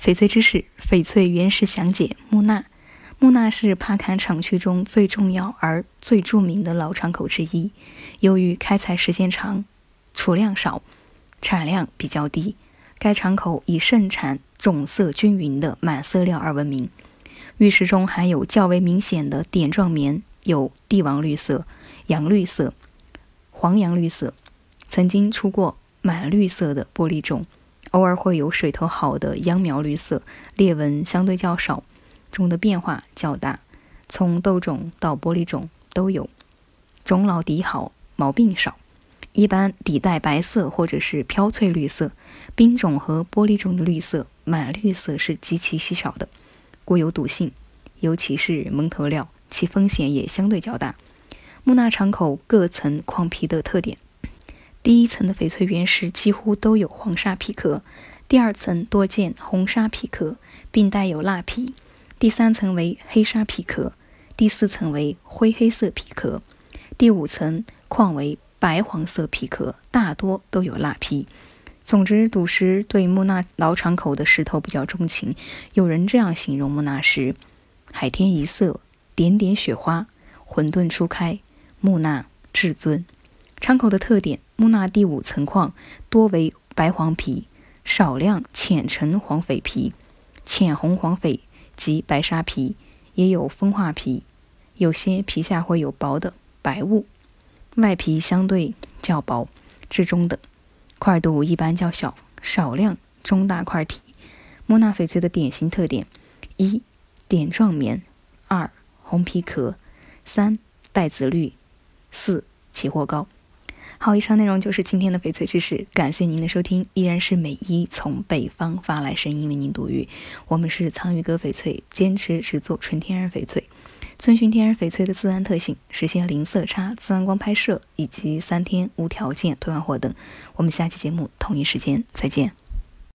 翡翠知识：翡翠原石详解。木纳，木纳是帕坎厂区中最重要而最著名的老厂口之一。由于开采时间长、储量少、产量比较低，该厂口以盛产种色均匀的满色料而闻名。玉石中含有较为明显的点状棉，有帝王绿色、洋绿色、黄洋绿色，曾经出过满绿色的玻璃种。偶尔会有水头好的秧苗绿色，裂纹相对较少，种的变化较大，从豆种到玻璃种都有，种老底好，毛病少，一般底带白色或者是飘翠绿色，冰种和玻璃种的绿色满绿色是极其稀少的，故有赌性，尤其是蒙头料，其风险也相对较大。木纳场口各层矿皮的特点。第一层的翡翠原石几乎都有黄沙皮壳，第二层多见红沙皮壳，并带有蜡皮，第三层为黑沙皮壳，第四层为灰黑色皮壳，第五层矿为白黄色皮壳，大多都有蜡皮。总之，赌石对木纳老场口的石头比较钟情。有人这样形容木纳石：海天一色，点点雪花，混沌初开，木纳至尊。窗口的特点：木纳第五层矿多为白黄皮，少量浅橙黄翡皮、浅红黄翡及白沙皮，也有风化皮。有些皮下会有薄的白雾，外皮相对较薄，至中等，块度一般较小，少量中大块体。木纳翡翠的典型特点：一、点状棉；二、红皮壳；三、带紫绿；四、起货高。好，以上内容就是今天的翡翠知识，感谢您的收听，依然是美一从北方发来声音为您读语。我们是苍鱼哥翡翠，坚持只做纯天然翡翠，遵循天然翡翠的自然特性，实现零色差、自然光拍摄以及三天无条件退换货等。我们下期节目同一时间再见。